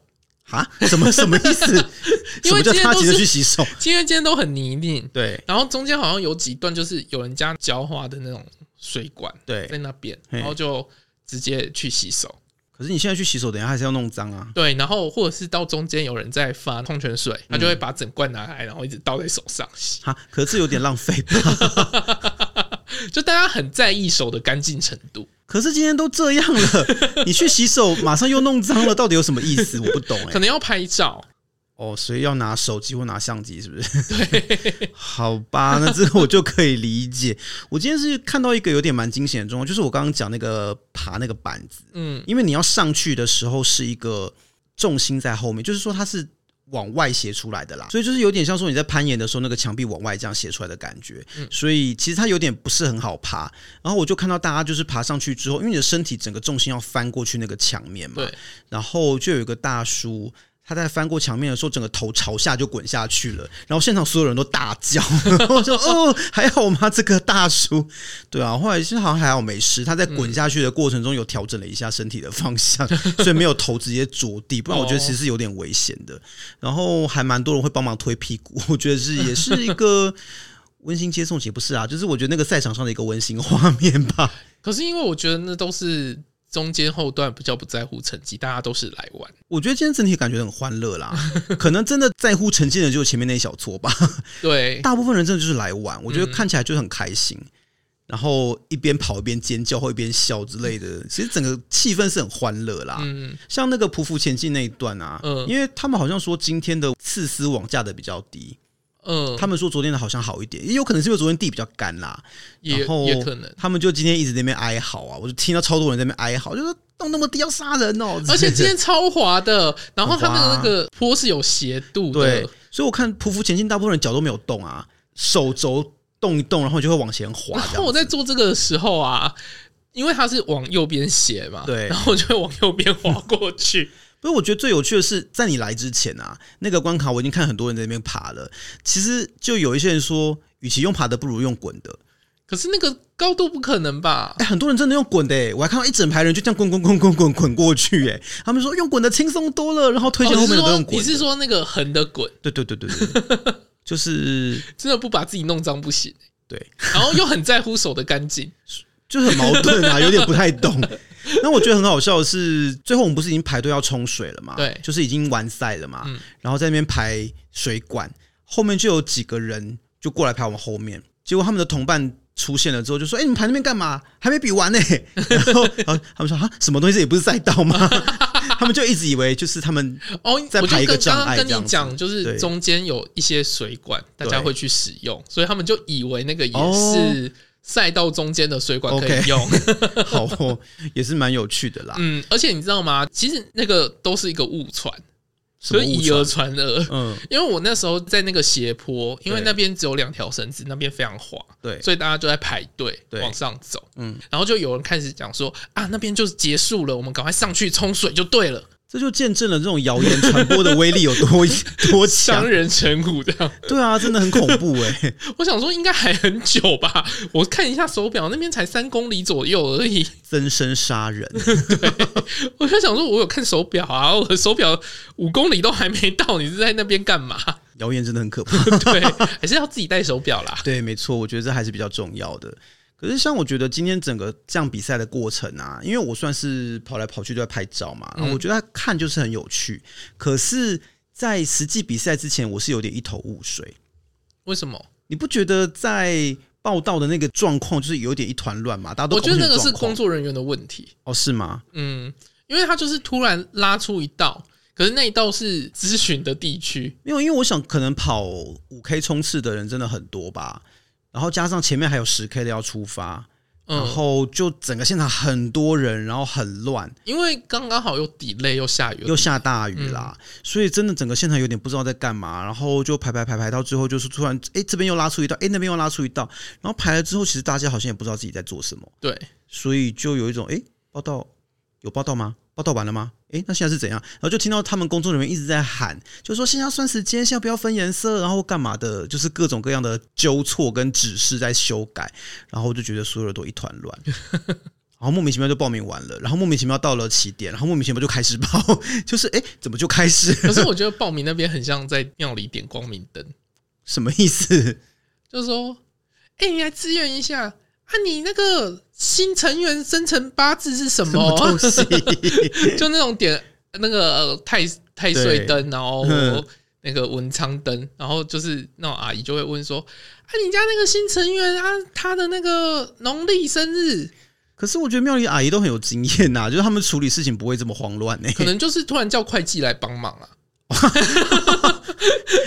[SPEAKER 2] 啊？什么什么意思？因为今天他急着去洗手，
[SPEAKER 1] 因为今天都很泥泞。
[SPEAKER 2] 对，
[SPEAKER 1] 然后中间好像有几段就是有人家浇花的那种水管，
[SPEAKER 2] 对，
[SPEAKER 1] 在那边，然后就直接去洗手。
[SPEAKER 2] 可是你现在去洗手，等一下还是要弄脏啊。
[SPEAKER 1] 对，然后或者是到中间有人在发矿泉水，他就会把整罐拿来，然后一直倒在手上洗。
[SPEAKER 2] 哈，可是有点浪费吧？
[SPEAKER 1] 就大家很在意手的干净程度。
[SPEAKER 2] 可是今天都这样了，你去洗手马上又弄脏了，到底有什么意思？我不懂哎、欸。
[SPEAKER 1] 可能要拍照
[SPEAKER 2] 哦，所以要拿手机或拿相机，是不是？对，好吧，那这个我就可以理解。我今天是看到一个有点蛮惊险的状况，就是我刚刚讲那个爬那个板子，嗯，因为你要上去的时候是一个重心在后面，就是说它是。往外斜出来的啦，所以就是有点像说你在攀岩的时候，那个墙壁往外这样斜出来的感觉。嗯，所以其实它有点不是很好爬。然后我就看到大家就是爬上去之后，因为你的身体整个重心要翻过去那个墙面嘛，对。然后就有一个大叔。他在翻过墙面的时候，整个头朝下就滚下去了，然后现场所有人都大叫，我说：“哦，还好吗？这个大叔，对啊。”后来其实好像还好没事，他在滚下去的过程中有调整了一下身体的方向，所以没有头直接着地，不然我觉得其实是有点危险的。然后还蛮多人会帮忙推屁股，我觉得是也是一个温馨接送，也不是啊，就是我觉得那个赛场上的一个温馨画面吧。
[SPEAKER 1] 可是因为我觉得那都是。中间后段比较不在乎成绩，大家都是来玩。
[SPEAKER 2] 我觉得今天整体感觉很欢乐啦，可能真的在乎成绩的就是前面那一小撮吧。
[SPEAKER 1] 对，
[SPEAKER 2] 大部分人真的就是来玩，我觉得看起来就很开心，嗯、然后一边跑一边尖叫或一边笑之类的，其实整个气氛是很欢乐啦。嗯，像那个匍匐前进那一段啊，嗯，因为他们好像说今天的刺丝网架的比较低。嗯，他们说昨天的好像好一点，也有可能是因为昨天地比较干啦，然后
[SPEAKER 1] 也可能他
[SPEAKER 2] 们就今天一直在那边哀嚎啊，我就听到超多人在那边哀嚎，就说动那么低要杀人哦，
[SPEAKER 1] 而且今天超滑的，然后他们的那个坡是有斜度的，
[SPEAKER 2] 对，所以我看匍匐前进，大部分人脚都没有动啊，手肘动一动，然后就会往前滑。
[SPEAKER 1] 然后我在做这个的时候啊，因为它是往右边斜嘛，
[SPEAKER 2] 对，
[SPEAKER 1] 然后我就会往右边滑过去。
[SPEAKER 2] 所以我觉得最有趣的是，在你来之前啊，那个关卡我已经看很多人在那边爬了。其实就有一些人说，与其用爬的，不如用滚的。
[SPEAKER 1] 可是那个高度不可能吧？
[SPEAKER 2] 哎，很多人真的用滚的，哎，我还看到一整排人就这样滚滚滚滚滚滚过去，哎，他们说用滚的轻松多了，然后推荐后面的都用滚。
[SPEAKER 1] 你是说那个横的滚？
[SPEAKER 2] 对对对对对，就是
[SPEAKER 1] 真的不把自己弄脏不行。
[SPEAKER 2] 对，
[SPEAKER 1] 然后又很在乎手的干净，
[SPEAKER 2] 就很矛盾啊，有点不太懂。那我觉得很好笑的是，最后我们不是已经排队要冲水了嘛？
[SPEAKER 1] 对，
[SPEAKER 2] 就是已经完赛了嘛。
[SPEAKER 1] 嗯，
[SPEAKER 2] 然后在那边排水管，后面就有几个人就过来排我们后面，结果他们的同伴出现了之后就说：“哎、欸，你们排那边干嘛？还没比完呢、欸。”然后，然后他们说：“啊，什么东西？这也不是赛道吗？” 他们就一直以为就是他们
[SPEAKER 1] 哦，
[SPEAKER 2] 在排一个障
[SPEAKER 1] 碍。跟你讲，就是中间有一些水管，大家会去使用，所以他们就以为那个也是赛道中间的水管可以用。
[SPEAKER 2] Okay. 好、哦，也是蛮有趣的啦。
[SPEAKER 1] 嗯，而且你知道吗？其实那个都是一个误传。所以以讹传讹，嗯，因为我那时候在那个斜坡，因为那边只有两条绳子，那边非常滑，对，所以大家就在排队往上走，嗯，然后就有人开始讲说啊，那边就是结束了，我们赶快上去冲水就对了。
[SPEAKER 2] 这就见证了这种谣言传播的威力有多 多强，
[SPEAKER 1] 伤人成虎这样。
[SPEAKER 2] 对啊，真的很恐怖哎、欸！
[SPEAKER 1] 我想说应该还很久吧，我看一下手表，那边才三公里左右而已。
[SPEAKER 2] 增生杀人，
[SPEAKER 1] 对，我就想说，我有看手表啊，我的手表五公里都还没到，你是在那边干嘛？
[SPEAKER 2] 谣言真的很可怕，
[SPEAKER 1] 对，还是要自己戴手表啦。
[SPEAKER 2] 对，没错，我觉得这还是比较重要的。可是，像我觉得今天整个这样比赛的过程啊，因为我算是跑来跑去都在拍照嘛，然后我觉得看就是很有趣。可是，在实际比赛之前，我是有点一头雾水。
[SPEAKER 1] 为什么？
[SPEAKER 2] 你不觉得在报道的那个状况就是有点一团乱嘛？大家都，我
[SPEAKER 1] 觉得那个是工作人员的问题。
[SPEAKER 2] 哦，是吗？
[SPEAKER 1] 嗯，因为他就是突然拉出一道，可是那一道是咨询的地区，
[SPEAKER 2] 没有，因为我想可能跑五 K 冲刺的人真的很多吧。然后加上前面还有十 K 的要出发，嗯、然后就整个现场很多人，然后很乱，
[SPEAKER 1] 因为刚刚好又 delay 又下雨，
[SPEAKER 2] 又下大雨啦，嗯、所以真的整个现场有点不知道在干嘛。然后就排排排排到最后，就是突然哎这边又拉出一道，哎那边又拉出一道，然后排了之后，其实大家好像也不知道自己在做什么。
[SPEAKER 1] 对，
[SPEAKER 2] 所以就有一种哎报道有报道吗？报道完了吗？诶，那现在是怎样？然后就听到他们工作人员一直在喊，就说现在要算时间，现在不要分颜色，然后干嘛的，就是各种各样的纠错跟指示在修改，然后我就觉得所有人都一团乱，然后莫名其妙就报名完了，然后莫名其妙到了起点，然后莫名其妙就开始报，就是诶，怎么就开始？
[SPEAKER 1] 可是我觉得报名那边很像在庙里点光明灯，
[SPEAKER 2] 什么意思？
[SPEAKER 1] 就是说，诶，你来支援一下。啊，你那个新成员生辰八字是什么？什么东西？就那种点那个太太岁灯，然后那个文昌灯，然后就是那种阿姨就会问说：“啊，你家那个新成员啊，他的那个农历生日？”
[SPEAKER 2] 可是我觉得庙里阿姨都很有经验呐，就是他们处理事情不会这么慌乱呢。
[SPEAKER 1] 可能就是突然叫会计来帮忙啊。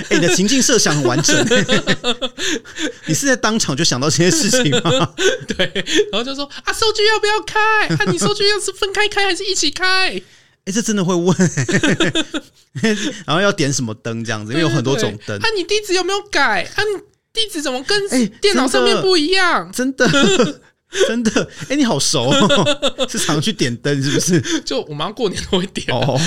[SPEAKER 2] 哎、欸，你的情境设想很完整，你是在当场就想到这些事情吗？
[SPEAKER 1] 对，然后就说啊，收据要不要开？啊，你收据要是分开开还是一起开？哎、
[SPEAKER 2] 欸，这真的会问，然后要点什么灯这样子，因为有很多种灯。
[SPEAKER 1] 啊，你地址有没有改？啊，你地址怎么跟电脑上面不一样？
[SPEAKER 2] 欸、真的。真的 真的，哎、欸，你好熟哦，是常去点灯是不是？
[SPEAKER 1] 就我妈过年都会点
[SPEAKER 2] 哦，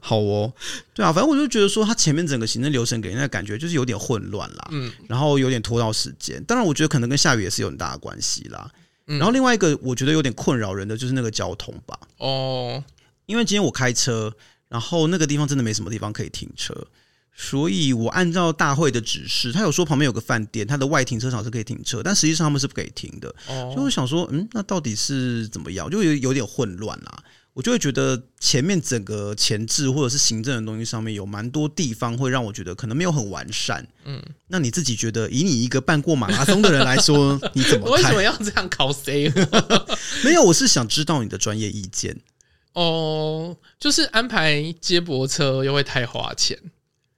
[SPEAKER 2] 好哦，对啊，反正我就觉得说，他前面整个行政流程给人的感觉就是有点混乱啦，嗯，然后有点拖到时间。当然，我觉得可能跟下雨也是有很大的关系啦。然后另外一个我觉得有点困扰人的就是那个交通吧，哦，因为今天我开车，然后那个地方真的没什么地方可以停车。所以我按照大会的指示，他有说旁边有个饭店，他的外停车场是可以停车，但实际上他们是不可以停的。哦，就会想说，嗯，那到底是怎么样？就有有点混乱啦。我就会觉得前面整个前置或者是行政的东西上面有蛮多地方会让我觉得可能没有很完善。嗯，那你自己觉得，以你一个办过马拉松的人来说，你怎么看？
[SPEAKER 1] 为什么要这样考 C？
[SPEAKER 2] 没有，我是想知道你的专业意见。
[SPEAKER 1] 哦，就是安排接驳车又会太花钱。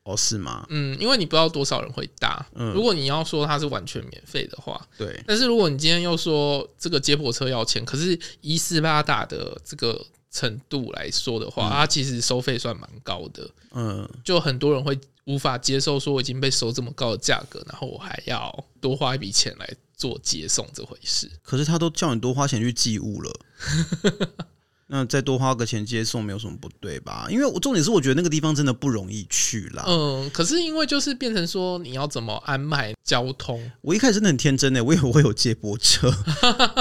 [SPEAKER 2] 哦，是吗？
[SPEAKER 1] 嗯，因为你不知道多少人会搭。嗯，如果你要说它是完全免费的话，
[SPEAKER 2] 对。
[SPEAKER 1] 但是如果你今天又说这个接驳车要钱，可是以斯巴达的这个程度来说的话，嗯、它其实收费算蛮高的。嗯，就很多人会无法接受说我已经被收这么高的价格，然后我还要多花一笔钱来做接送这回事。
[SPEAKER 2] 可是他都叫你多花钱去寄物了。那再多花个钱接送没有什么不对吧？因为我重点是我觉得那个地方真的不容易去啦。
[SPEAKER 1] 嗯，可是因为就是变成说你要怎么安排交通？
[SPEAKER 2] 我一开始真的很天真的，我以为会有接驳车。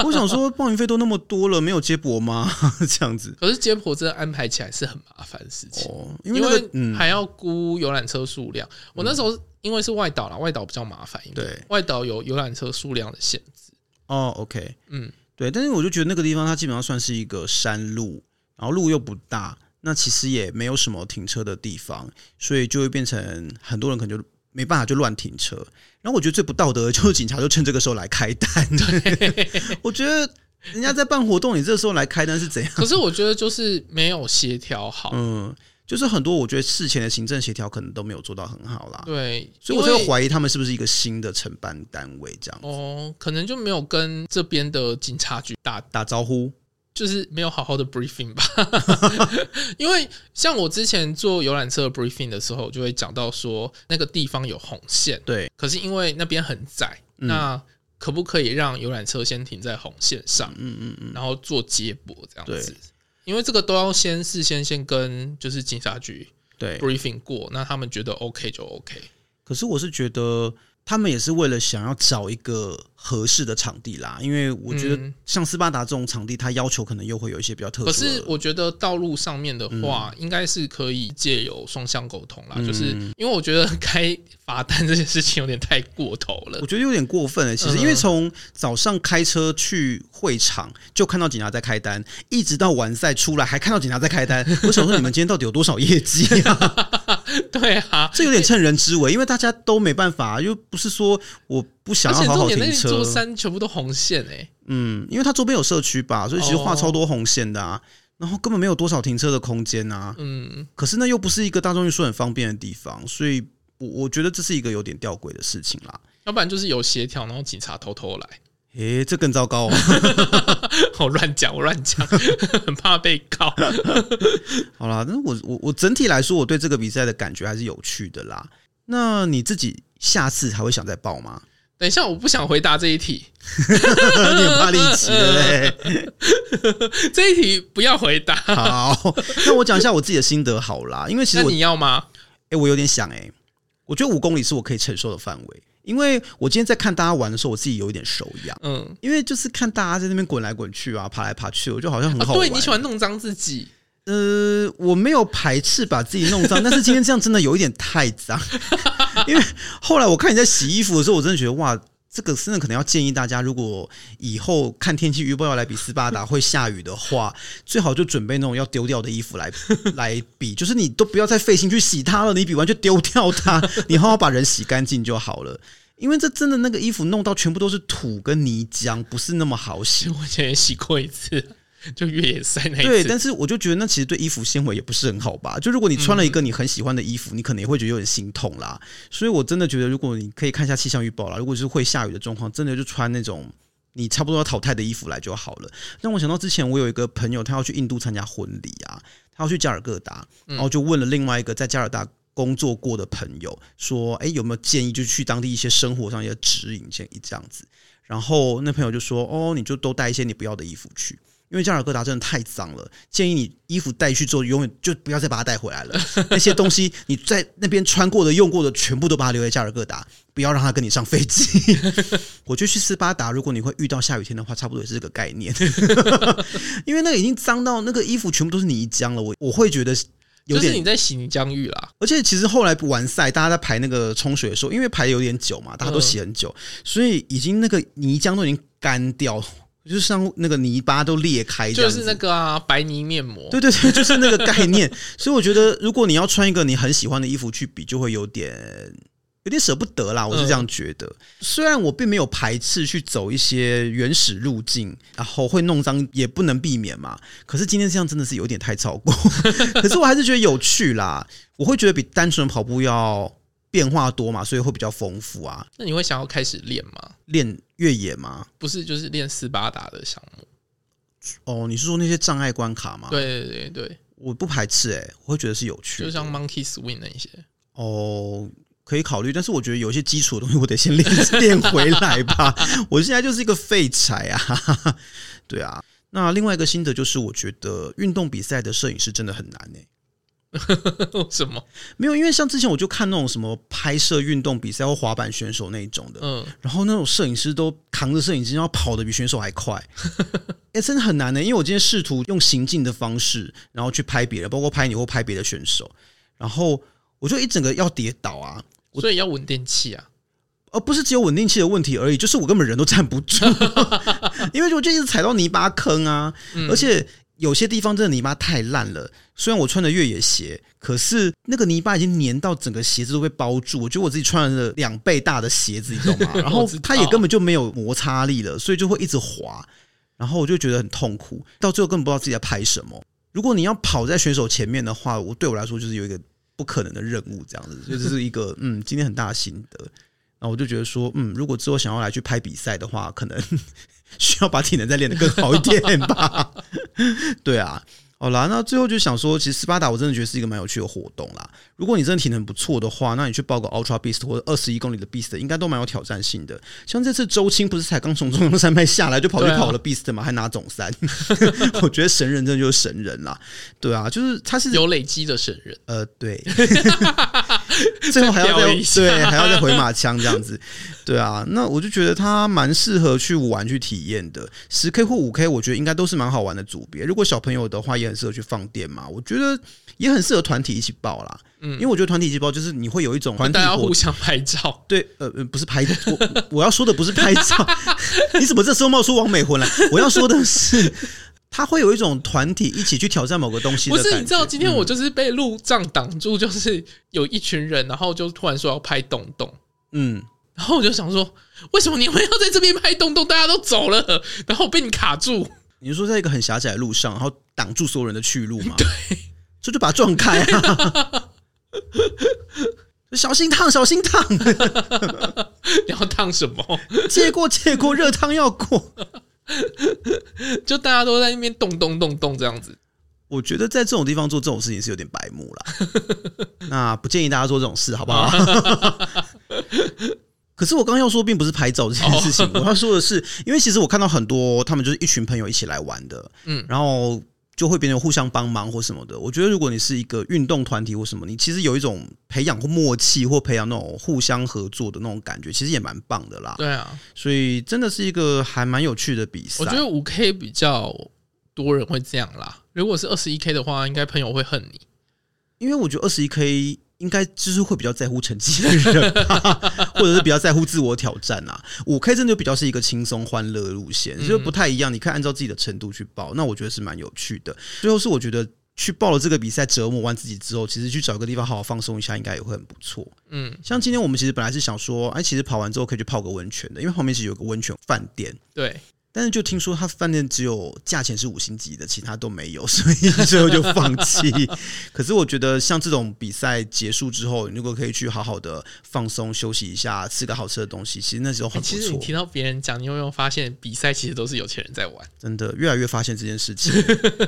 [SPEAKER 2] 我想说报名费都那么多了，没有接驳吗？这样子。
[SPEAKER 1] 可是接驳车安排起来是很麻烦的事情，哦，因为，那个，因为还要估游览车数量。我那时候因为是外岛啦，外岛比较麻烦，对，外岛有游览车数量的限制。
[SPEAKER 2] 哦，OK，嗯。对，但是我就觉得那个地方它基本上算是一个山路，然后路又不大，那其实也没有什么停车的地方，所以就会变成很多人可能就没办法就乱停车。然后我觉得最不道德的就是 警察就趁这个时候来开单。对，我觉得人家在办活动，你这个时候来开单是怎样？
[SPEAKER 1] 可是我觉得就是没有协调好。
[SPEAKER 2] 嗯。就是很多，我觉得事前的行政协调可能都没有做到很好啦。
[SPEAKER 1] 对，
[SPEAKER 2] 所以我就怀疑他们是不是一个新的承办单位这样子。
[SPEAKER 1] 哦，可能就没有跟这边的警察局打
[SPEAKER 2] 打招呼，
[SPEAKER 1] 就是没有好好的 briefing 吧。因为像我之前做游览车的 briefing 的时候，就会讲到说那个地方有红线，
[SPEAKER 2] 对。
[SPEAKER 1] 可是因为那边很窄，嗯、那可不可以让游览车先停在红线上？嗯嗯嗯，然后做接驳这样子。因为这个都要先事先先跟就是警察局对 briefing 过，那他们觉得 OK 就 OK。
[SPEAKER 2] 可是我是觉得他们也是为了想要找一个合适的场地啦，因为我觉得像斯巴达这种场地，它要求可能又会有一些比较特殊。
[SPEAKER 1] 可是我觉得道路上面的话，应该是可以借由双向沟通啦，就是因为我觉得开。罚单这件事情有点太过头了，
[SPEAKER 2] 我觉得有点过分了。其实，因为从早上开车去会场就看到警察在开单，一直到完赛出来还看到警察在开单。我想说，你们今天到底有多少业绩啊？
[SPEAKER 1] 对啊，
[SPEAKER 2] 这有点趁人之危，因为大家都没办法，又不是说我不想要好好停车。
[SPEAKER 1] 座山全部都红线哎，
[SPEAKER 2] 嗯，因为它周边有社区吧，所以其实画超多红线的啊，然后根本没有多少停车的空间啊。嗯，可是那又不是一个大众运输很方便的地方，所以。我我觉得这是一个有点吊诡的事情啦，
[SPEAKER 1] 要不然就是有协调，然后警察偷偷来，
[SPEAKER 2] 诶，这更糟糕哦！
[SPEAKER 1] 我乱讲，我乱讲，很怕被告。
[SPEAKER 2] 好啦，那我我我整体来说，我对这个比赛的感觉还是有趣的啦。那你自己下次还会想再报吗？
[SPEAKER 1] 等一下，我不想回答这一题，
[SPEAKER 2] 你很怕离奇的嘞。
[SPEAKER 1] 这一题不要回答。
[SPEAKER 2] 好，那我讲一下我自己的心得好啦，因为其实
[SPEAKER 1] 你要吗？
[SPEAKER 2] 诶，我有点想诶。我觉得五公里是我可以承受的范围，因为我今天在看大家玩的时候，我自己有一点手痒。嗯，因为就是看大家在那边滚来滚去啊，爬来爬去，我就好像很好玩。
[SPEAKER 1] 对，你喜欢弄脏自己？
[SPEAKER 2] 呃，我没有排斥把自己弄脏，但是今天这样真的有一点太脏。因为后来我看你在洗衣服的时候，我真的觉得哇。这个真的可能要建议大家，如果以后看天气预报要来比斯巴达会下雨的话，最好就准备那种要丢掉的衣服来 来比，就是你都不要再费心去洗它了，你比完就丢掉它，你好好把人洗干净就好了。因为这真的那个衣服弄到全部都是土跟泥浆，不是那么好洗。
[SPEAKER 1] 我以前也洗过一次。就越野赛那一次，
[SPEAKER 2] 对，但是我就觉得那其实对衣服纤维也不是很好吧。就如果你穿了一个你很喜欢的衣服，嗯、你可能也会觉得有点心痛啦。所以我真的觉得，如果你可以看一下气象预报啦，如果是会下雨的状况，真的就穿那种你差不多要淘汰的衣服来就好了。让我想到之前我有一个朋友，他要去印度参加婚礼啊，他要去加尔各答，然后就问了另外一个在加尔大工作过的朋友，说：“哎，有没有建议就去当地一些生活上一些指引，建议这样子。”然后那朋友就说：“哦，你就都带一些你不要的衣服去。”因为加尔各答真的太脏了，建议你衣服带去之后，永远就不要再把它带回来了。那些东西你在那边穿过的、用过的，全部都把它留在加尔各答，不要让它跟你上飞机。我觉得去斯巴达，如果你会遇到下雨天的话，差不多也是这个概念。因为那个已经脏到那个衣服全部都是泥浆了，我我会觉得有点。
[SPEAKER 1] 就是你在洗泥浆浴啦。
[SPEAKER 2] 而且其实后来完赛，大家在排那个冲水的时候，因为排有点久嘛，大家都洗很久，所以已经那个泥浆都已经干掉。就是像那个泥巴都裂开，
[SPEAKER 1] 就是那个啊，白泥面膜。
[SPEAKER 2] 对对对，就是那个概念。所以我觉得，如果你要穿一个你很喜欢的衣服去比，就会有点有点舍不得啦。我是这样觉得。虽然我并没有排斥去走一些原始路径，然后会弄脏也不能避免嘛。可是今天这样真的是有点太超过。可是我还是觉得有趣啦。我会觉得比单纯跑步要变化多嘛，所以会比较丰富啊。
[SPEAKER 1] 那你会想要开始练吗？
[SPEAKER 2] 练越野吗？
[SPEAKER 1] 不是，就是练斯巴达的项目。
[SPEAKER 2] 哦，你是说那些障碍关卡吗？
[SPEAKER 1] 对对对对，
[SPEAKER 2] 我不排斥诶、欸，我会觉得是有趣的，
[SPEAKER 1] 就像 Monkey Swing 那一些。
[SPEAKER 2] 哦，可以考虑，但是我觉得有些基础的东西我得先练 练回来吧。我现在就是一个废柴啊。对啊，那另外一个心得就是，我觉得运动比赛的摄影师真的很难诶、欸。
[SPEAKER 1] 为什么？
[SPEAKER 2] 没有，因为像之前我就看那种什么拍摄运动比赛或滑板选手那一种的，嗯，然后那种摄影师都扛着摄影机，然后跑的比选手还快，哎、欸，真的很难呢。因为我今天试图用行进的方式，然后去拍别人，包括拍你或拍别的选手，然后我就一整个要跌倒啊，
[SPEAKER 1] 所以要稳定器啊。
[SPEAKER 2] 而不是只有稳定器的问题而已，就是我根本人都站不住，因为我就一直踩到泥巴坑啊，而且有些地方真的泥巴太烂了。虽然我穿的越野鞋，可是那个泥巴已经粘到整个鞋子都被包住。我觉得我自己穿了两倍大的鞋子，你懂吗？然后它也根本就没有摩擦力了，所以就会一直滑。然后我就觉得很痛苦，到最后根本不知道自己在拍什么。如果你要跑在选手前面的话，我对我来说就是有一个不可能的任务，这样子，所以这是一个嗯，今天很大的心得。然后我就觉得说，嗯，如果之后想要来去拍比赛的话，可能 需要把体能再练得更好一点吧。对啊。好啦，那最后就想说，其实斯巴达我真的觉得是一个蛮有趣的活动啦。如果你真的体能不错的话，那你去报个 Ultra Beast 或者二十一公里的 Beast，应该都蛮有挑战性的。像这次周青不是才刚从中央山脉下来就跑去跑了 Beast 嘛，还拿总三。我觉得神人真的就是神人啦。对啊，就是他是
[SPEAKER 1] 有累积的神人。
[SPEAKER 2] 呃，对。最后还要再对，还要再回马枪这样子。对啊，那我就觉得他蛮适合去玩去体验的。十 K 或五 K，我觉得应该都是蛮好玩的组别。如果小朋友的话，也很适合去放电嘛，我觉得也很适合团体一起报啦。嗯，因为我觉得团体一起报就是你会有一种团体
[SPEAKER 1] 大家互相拍照。
[SPEAKER 2] 对，呃，不是拍，我我要说的不是拍照。你怎么这时候冒出王美魂来？我要说的是，他会有一种团体一起去挑战某个东西。
[SPEAKER 1] 不是，你知道今天我就是被路障挡住，就是有一群人，然后就突然说要拍洞洞。嗯，然后我就想说，为什么你们要在这边拍洞洞？大家都走了，然后被你卡住。
[SPEAKER 2] 你是说在一个很狭窄的路上，然后挡住所有人的去路吗？对，这就把它撞开啊！小心烫，小心烫！
[SPEAKER 1] 你要烫什么？
[SPEAKER 2] 借过，借过，热汤要过。
[SPEAKER 1] 就大家都在那边动动动动这样子。
[SPEAKER 2] 我觉得在这种地方做这种事情是有点白目了。那不建议大家做这种事，好不好？可是我刚刚要说，并不是拍照这件事情。我要说的是，因为其实我看到很多他们就是一群朋友一起来玩的，嗯，然后就会变成互相帮忙或什么的。我觉得如果你是一个运动团体或什么，你其实有一种培养或默契或培养那种互相合作的那种感觉，其实也蛮棒的啦。
[SPEAKER 1] 对啊，
[SPEAKER 2] 所以真的是一个还蛮有趣的比赛。
[SPEAKER 1] 我觉得五 K 比较多人会这样啦。如果是二十一 K 的话，应该朋友会恨你，
[SPEAKER 2] 因为我觉得二十一 K。应该就是会比较在乎成绩的人，或者是比较在乎自我挑战啊。五 K 真的就比较是一个轻松欢乐的路线，就不太一样。你可以按照自己的程度去报，那我觉得是蛮有趣的。最后是我觉得去报了这个比赛，折磨完自己之后，其实去找个地方好好放松一下，应该也会很不错。嗯，像今天我们其实本来是想说，哎，其实跑完之后可以去泡个温泉的，因为后面其实有个温泉饭店。
[SPEAKER 1] 对。
[SPEAKER 2] 但是就听说他饭店只有价钱是五星级的，其他都没有，所以最后就放弃。可是我觉得像这种比赛结束之后，如果可以去好好的放松休息一下，吃个好吃的东西，其实那时候很不错。
[SPEAKER 1] 其实你听到别人讲，你有没有发现比赛其实都是有钱人在玩？
[SPEAKER 2] 真的越来越发现这件事情。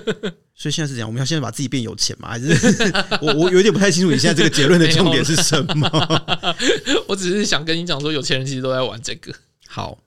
[SPEAKER 2] 所以现在是这样，我们要现在把自己变有钱吗？还是我我有点不太清楚你现在这个结论的重点是什么？
[SPEAKER 1] 我只是想跟你讲说，有钱人其实都在玩这个。
[SPEAKER 2] 好。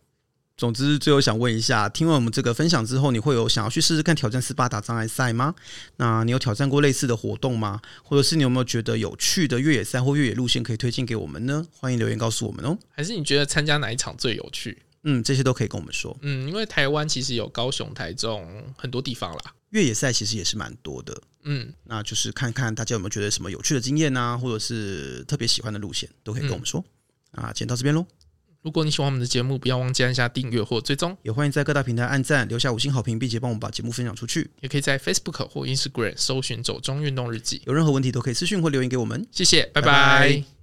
[SPEAKER 2] 总之，最后想问一下，听完我们这个分享之后，你会有想要去试试看挑战斯巴达障碍赛吗？那你有挑战过类似的活动吗？或者是你有没有觉得有趣的越野赛或越野路线可以推荐给我们呢？欢迎留言告诉我们哦。
[SPEAKER 1] 还是你觉得参加哪一场最有趣？
[SPEAKER 2] 嗯，这些都可以跟我们说。
[SPEAKER 1] 嗯，因为台湾其实有高雄、台中很多地方啦，
[SPEAKER 2] 越野赛其实也是蛮多的。嗯，那就是看看大家有没有觉得什么有趣的经验啊，或者是特别喜欢的路线，都可以跟我们说。嗯、啊，今天到这边喽。
[SPEAKER 1] 如果你喜欢我们的节目，不要忘记按下订阅或追踪，
[SPEAKER 2] 也欢迎在各大平台按赞、留下五星好评，并且帮我们把节目分享出去。
[SPEAKER 1] 也可以在 Facebook 或 Instagram 搜寻“走中运动日记”。
[SPEAKER 2] 有任何问题都可以私讯或留言给我们。
[SPEAKER 1] 谢谢，拜拜。拜拜。